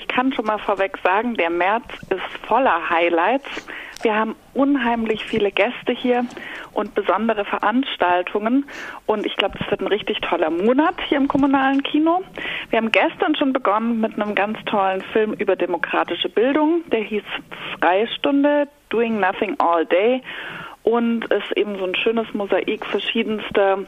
ich kann schon mal vorweg sagen, der März ist voller Highlights. Wir haben unheimlich viele Gäste hier und besondere Veranstaltungen. Und ich glaube, das wird ein richtig toller Monat hier im kommunalen Kino. Wir haben gestern schon begonnen mit einem ganz tollen Film über demokratische Bildung. Der hieß Freistunde, Doing Nothing All Day und ist eben so ein schönes Mosaik verschiedenster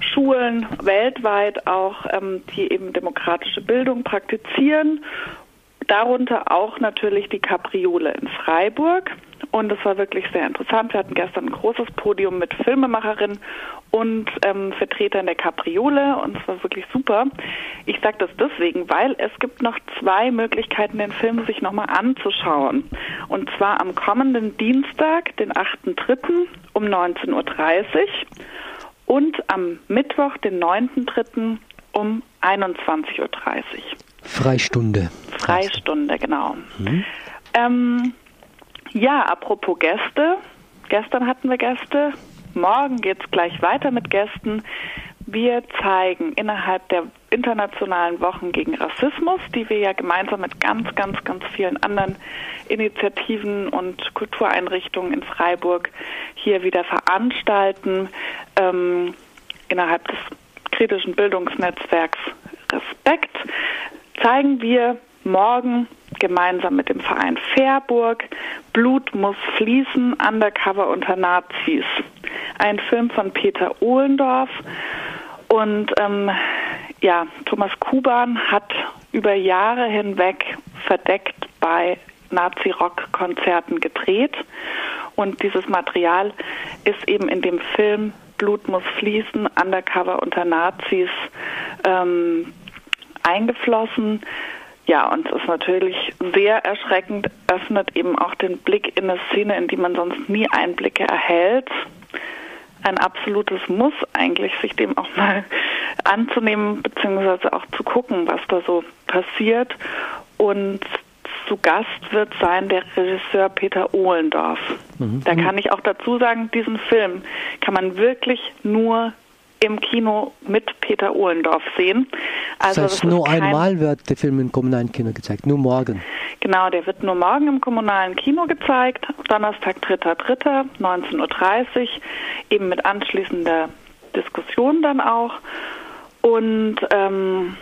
Schulen weltweit auch, ähm, die eben demokratische Bildung praktizieren. Darunter auch natürlich die Kapriole in Freiburg. Und es war wirklich sehr interessant. Wir hatten gestern ein großes Podium mit Filmemacherinnen und ähm, Vertretern der Kapriole und es war wirklich super. Ich sage das deswegen, weil es gibt noch zwei Möglichkeiten, den Film sich nochmal anzuschauen. Und zwar am kommenden Dienstag, den 8.3. um 19.30 Uhr und am Mittwoch, den 9.3. um 21.30 Uhr. Freistunde. Freistunde, genau. Mhm. Ähm, ja, apropos Gäste. Gestern hatten wir Gäste. Morgen geht es gleich weiter mit Gästen. Wir zeigen innerhalb der internationalen Wochen gegen Rassismus, die wir ja gemeinsam mit ganz, ganz, ganz vielen anderen Initiativen und Kultureinrichtungen in Freiburg hier wieder veranstalten, ähm, innerhalb des kritischen Bildungsnetzwerks Respekt, zeigen wir morgen gemeinsam mit dem Verein Fairburg Blut muss fließen, Undercover unter Nazis. Ein Film von Peter Ohlendorf. Und ähm, ja, Thomas Kuban hat über Jahre hinweg verdeckt bei Nazi-Rock-Konzerten gedreht. Und dieses Material ist eben in dem Film Blut muss fließen, Undercover unter Nazis ähm, eingeflossen. Ja, und es ist natürlich sehr erschreckend, öffnet eben auch den Blick in eine Szene, in die man sonst nie Einblicke erhält. Ein absolutes Muss eigentlich, sich dem auch mal anzunehmen, beziehungsweise auch zu gucken, was da so passiert. Und zu Gast wird sein der Regisseur Peter Ohlendorf. Mhm. Da kann ich auch dazu sagen, diesen Film kann man wirklich nur im Kino mit Peter Ohlendorf sehen. Also das heißt, das nur einmal wird der Film im kommunalen Kino gezeigt, nur morgen. Genau, der wird nur morgen im kommunalen Kino gezeigt, Donnerstag, 3.3., 19.30 Uhr, eben mit anschließender Diskussion dann auch. Und ähm,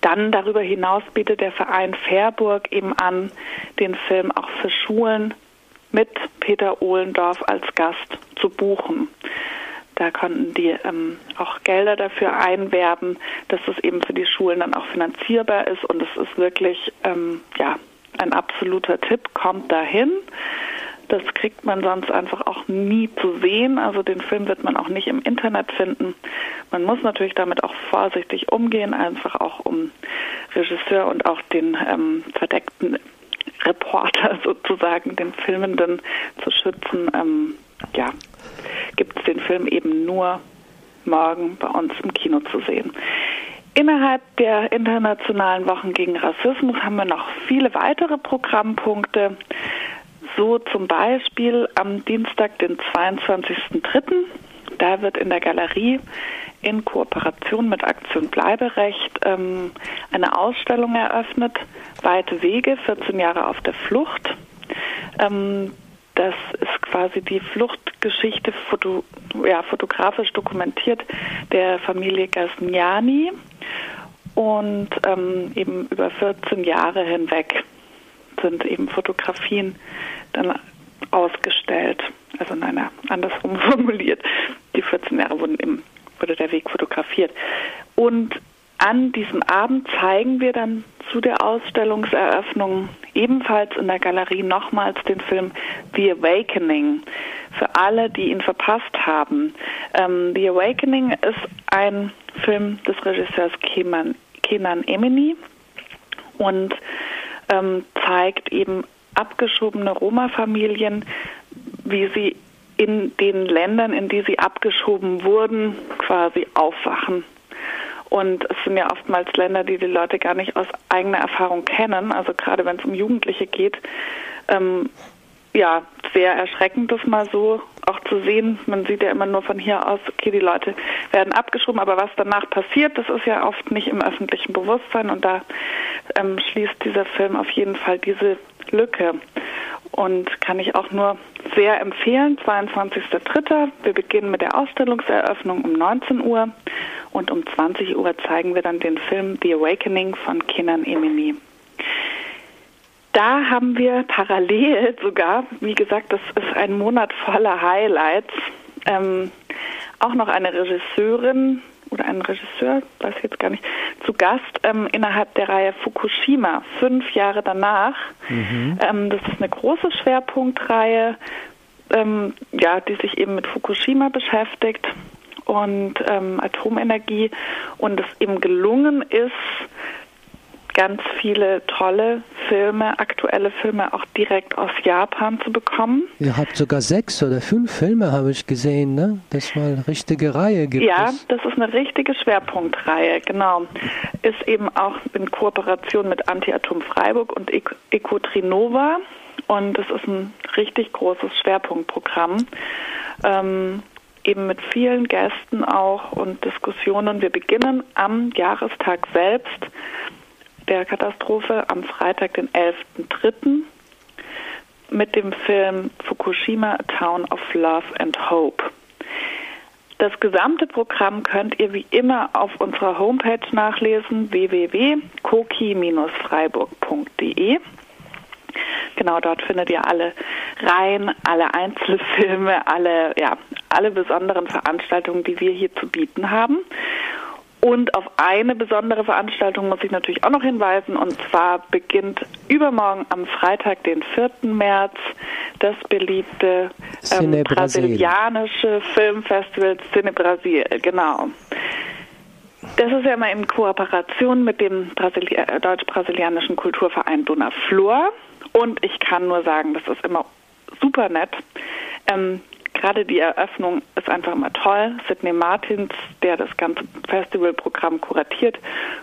dann darüber hinaus bietet der Verein Fairburg eben an, den Film auch für Schulen mit Peter Ohlendorf als Gast zu buchen. Da konnten die ähm, auch Gelder dafür einwerben, dass es eben für die Schulen dann auch finanzierbar ist. Und es ist wirklich ähm, ja ein absoluter Tipp. Kommt dahin. Das kriegt man sonst einfach auch nie zu sehen. Also den Film wird man auch nicht im Internet finden. Man muss natürlich damit auch vorsichtig umgehen, einfach auch um Regisseur und auch den ähm, verdeckten Reporter sozusagen, den Filmenden zu schützen. Ähm, ja, gibt es den Film eben nur morgen bei uns im Kino zu sehen. Innerhalb der internationalen Wochen gegen Rassismus haben wir noch viele weitere Programmpunkte. So zum Beispiel am Dienstag, den 22.03. Da wird in der Galerie in Kooperation mit Aktion Bleiberecht ähm, eine Ausstellung eröffnet, Weite Wege, 14 Jahre auf der Flucht. Ähm, das ist quasi die Fluchtgeschichte foto, ja, fotografisch dokumentiert der Familie Gasniani und ähm, eben über 14 Jahre hinweg sind eben Fotografien dann ausgestellt, also in einer andersrum formuliert. Die 14 Jahre wurden eben, wurde der Weg fotografiert. Und an diesem Abend zeigen wir dann zu der Ausstellungseröffnung ebenfalls in der Galerie nochmals den Film The Awakening. Für alle, die ihn verpasst haben. Ähm, The Awakening ist ein Film des Regisseurs Kenan, Kenan Emini und ähm, zeigt eben abgeschobene Roma-Familien, wie sie in den Ländern, in die sie abgeschoben wurden, quasi aufwachen und es sind ja oftmals Länder, die die Leute gar nicht aus eigener Erfahrung kennen. Also gerade wenn es um Jugendliche geht, ähm, ja, sehr erschreckend, das mal so auch zu sehen. Man sieht ja immer nur von hier aus, okay, die Leute werden abgeschoben, aber was danach passiert, das ist ja oft nicht im öffentlichen Bewusstsein und da ähm, schließt dieser Film auf jeden Fall diese Lücke und kann ich auch nur sehr empfehlen. 22.03. Wir beginnen mit der Ausstellungseröffnung um 19 Uhr und um 20 Uhr zeigen wir dann den Film The Awakening von Kinan Emini. Da haben wir parallel sogar, wie gesagt, das ist ein Monat voller Highlights, ähm, auch noch eine Regisseurin oder einen Regisseur, weiß ich jetzt gar nicht, zu Gast ähm, innerhalb der Reihe Fukushima, fünf Jahre danach. Mhm. Ähm, das ist eine große Schwerpunktreihe, ähm, ja, die sich eben mit Fukushima beschäftigt und ähm, Atomenergie und es eben gelungen ist, ganz viele tolle Filme, aktuelle Filme auch direkt aus Japan zu bekommen. Ihr habt sogar sechs oder fünf Filme, habe ich gesehen, ne? Das war eine richtige Reihe gibt Ja, es. das ist eine richtige Schwerpunktreihe, genau. Ist eben auch in Kooperation mit Anti-Atom Freiburg und Ecotrinova und es ist ein richtig großes Schwerpunktprogramm. Ähm, eben mit vielen Gästen auch und Diskussionen. Wir beginnen am Jahrestag selbst der Katastrophe am Freitag, den 11.03. mit dem Film Fukushima, A Town of Love and Hope. Das gesamte Programm könnt ihr wie immer auf unserer Homepage nachlesen, www.koki-freiburg.de. Genau dort findet ihr alle Reihen, alle Einzelfilme, alle, ja, alle besonderen Veranstaltungen, die wir hier zu bieten haben. Und auf eine besondere Veranstaltung muss ich natürlich auch noch hinweisen. Und zwar beginnt übermorgen am Freitag, den 4. März, das beliebte ähm, brasilianische Filmfestival Cine Brasil. Genau. Das ist ja immer in Kooperation mit dem Brasili äh, deutsch-brasilianischen Kulturverein Dona Flor. Und ich kann nur sagen, das ist immer super nett. Ähm, gerade die Eröffnung ist einfach immer toll. Sidney Martins, der das ganze Festivalprogramm kuratiert,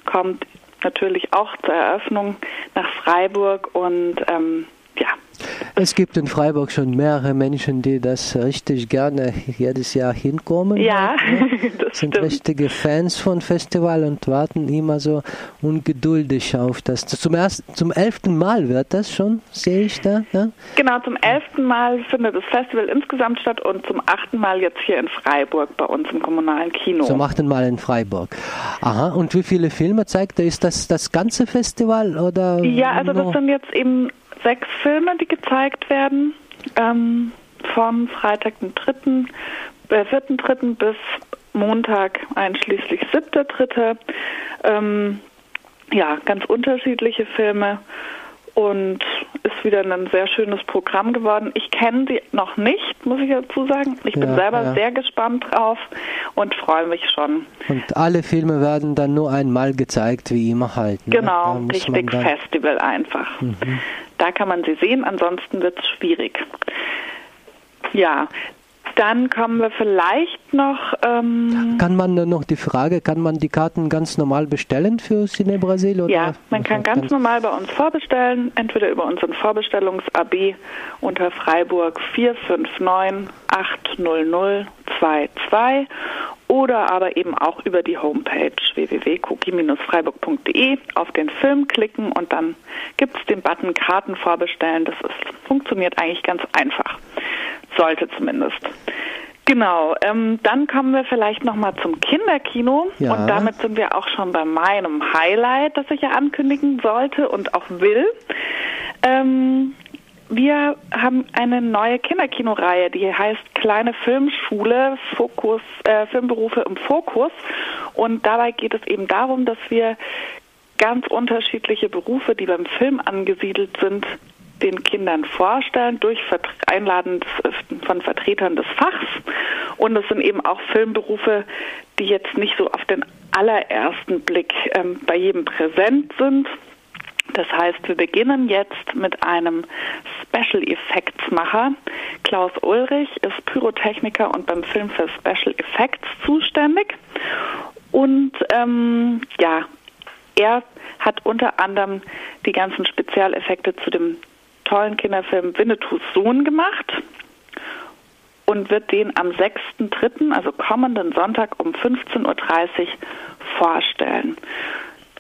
kommt natürlich auch zur Eröffnung nach Freiburg und ähm, ja, es gibt in Freiburg schon mehrere Menschen, die das richtig gerne jedes Jahr hinkommen. Ja, das sind stimmt. richtige Fans von Festival und warten immer so ungeduldig auf das. Zum ersten, zum elften Mal wird das schon, sehe ich da. Ja? Genau, zum elften Mal findet das Festival insgesamt statt und zum achten Mal jetzt hier in Freiburg bei uns im kommunalen Kino. Zum achten Mal in Freiburg. Aha, und wie viele Filme zeigt er? Ist das das ganze Festival oder? Ja, also das sind jetzt eben sechs Filme, die gezeigt werden, ähm, vom Freitag den 3., äh, 4.3. bis Montag einschließlich 7.3. Ähm, ja, ganz unterschiedliche Filme und ist wieder ein sehr schönes Programm geworden. Ich kenne sie noch nicht, muss ich dazu sagen. Ich bin ja, selber ja. sehr gespannt drauf und freue mich schon. Und alle Filme werden dann nur einmal gezeigt, wie immer halt. Ne? Genau, richtig Festival einfach. Mhm. Da kann man sie sehen, ansonsten wird es schwierig. Ja, dann kommen wir vielleicht noch. Ähm kann man noch die Frage, kann man die Karten ganz normal bestellen für Cine Brasil? Oder? Ja, man kann ganz, ganz normal bei uns vorbestellen, entweder über unseren Vorbestellungs-AB unter Freiburg 459 80022 oder aber eben auch über die Homepage www.cookie-freiburg.de auf den Film klicken und dann gibt es den Button Karten vorbestellen. Das ist, funktioniert eigentlich ganz einfach. Sollte zumindest. Genau, ähm, dann kommen wir vielleicht nochmal zum Kinderkino ja. und damit sind wir auch schon bei meinem Highlight, das ich ja ankündigen sollte und auch will. Ähm, wir haben eine neue Kinderkinoreihe, die heißt Kleine Filmschule, Fokus, äh, Filmberufe im Fokus. Und dabei geht es eben darum, dass wir ganz unterschiedliche Berufe, die beim Film angesiedelt sind, den Kindern vorstellen durch Einladen von Vertretern des Fachs. Und es sind eben auch Filmberufe, die jetzt nicht so auf den allerersten Blick ähm, bei jedem präsent sind. Das heißt, wir beginnen jetzt mit einem Special Effects Macher. Klaus Ulrich ist Pyrotechniker und beim Film für Special Effects zuständig. Und ähm, ja, er hat unter anderem die ganzen Spezialeffekte zu dem tollen Kinderfilm Winnetous Sohn gemacht und wird den am 6.3., also kommenden Sonntag um 15.30 Uhr vorstellen.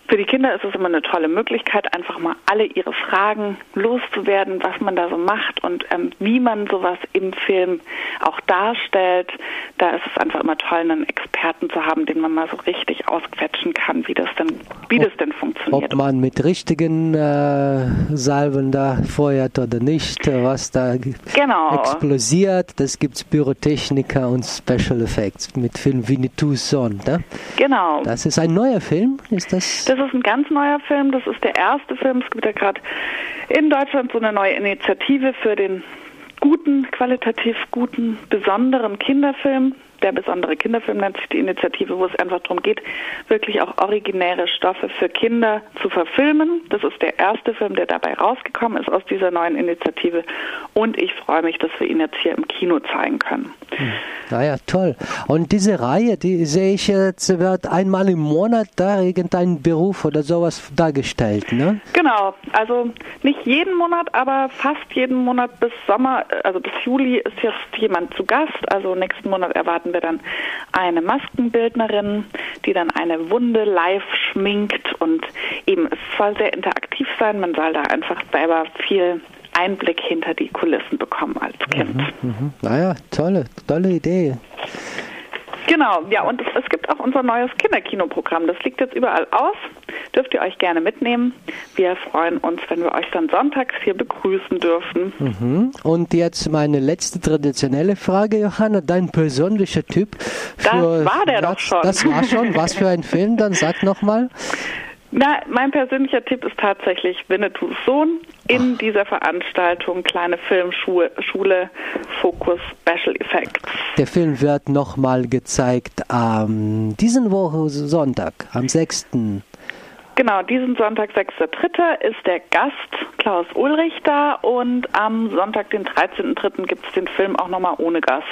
Für die Kinder ist es immer eine tolle Möglichkeit, einfach mal alle ihre Fragen loszuwerden, was man da so macht und ähm, wie man sowas im Film auch darstellt. Da ist es einfach immer toll, einen Experten zu haben, den man mal so richtig ausquetschen kann, wie das denn, wie ob, das denn funktioniert. Ob man mit richtigen äh, Salven da feuert oder nicht, was da genau. explosiert, das gibt es Pyrotechniker und Special Effects mit Film Winnetou's Son. Ne? Genau. Das ist ein neuer Film, ist das? Das ist ein ganz neuer Film. Das ist der erste Film. Es gibt ja gerade in Deutschland so eine neue Initiative für den guten, qualitativ guten, besonderen Kinderfilm der besondere Kinderfilm nennt sich die Initiative, wo es einfach darum geht, wirklich auch originäre Stoffe für Kinder zu verfilmen. Das ist der erste Film, der dabei rausgekommen ist aus dieser neuen Initiative. Und ich freue mich, dass wir ihn jetzt hier im Kino zeigen können. Hm. Naja, toll. Und diese Reihe, die sehe ich jetzt, wird einmal im Monat da irgendein Beruf oder sowas dargestellt, ne? Genau. Also nicht jeden Monat, aber fast jeden Monat bis Sommer, also bis Juli ist jetzt jemand zu Gast. Also nächsten Monat erwarten hatten wir dann eine Maskenbildnerin, die dann eine Wunde live schminkt und eben es soll sehr interaktiv sein. Man soll da einfach selber viel Einblick hinter die Kulissen bekommen als Kind. Mhm, mh. Naja, tolle, tolle Idee. Genau, ja, und es, es, gibt auch unser neues Kinderkinoprogramm. Das liegt jetzt überall aus. Dürft ihr euch gerne mitnehmen. Wir freuen uns, wenn wir euch dann sonntags hier begrüßen dürfen. Mhm. Und jetzt meine letzte traditionelle Frage, Johanna. Dein persönlicher Typ. das war der das, doch schon. Das war schon. Was für ein Film? Dann sag nochmal. Na, mein persönlicher Tipp ist tatsächlich Winnetous Sohn in Ach. dieser Veranstaltung Kleine Filmschule Schule, Fokus Special Effects. Der Film wird nochmal gezeigt am diesen Woche Sonntag, am 6. Genau, diesen Sonntag, 6.3. ist der Gast Klaus Ulrich da und am Sonntag, den 13.3. gibt es den Film auch nochmal ohne Gast.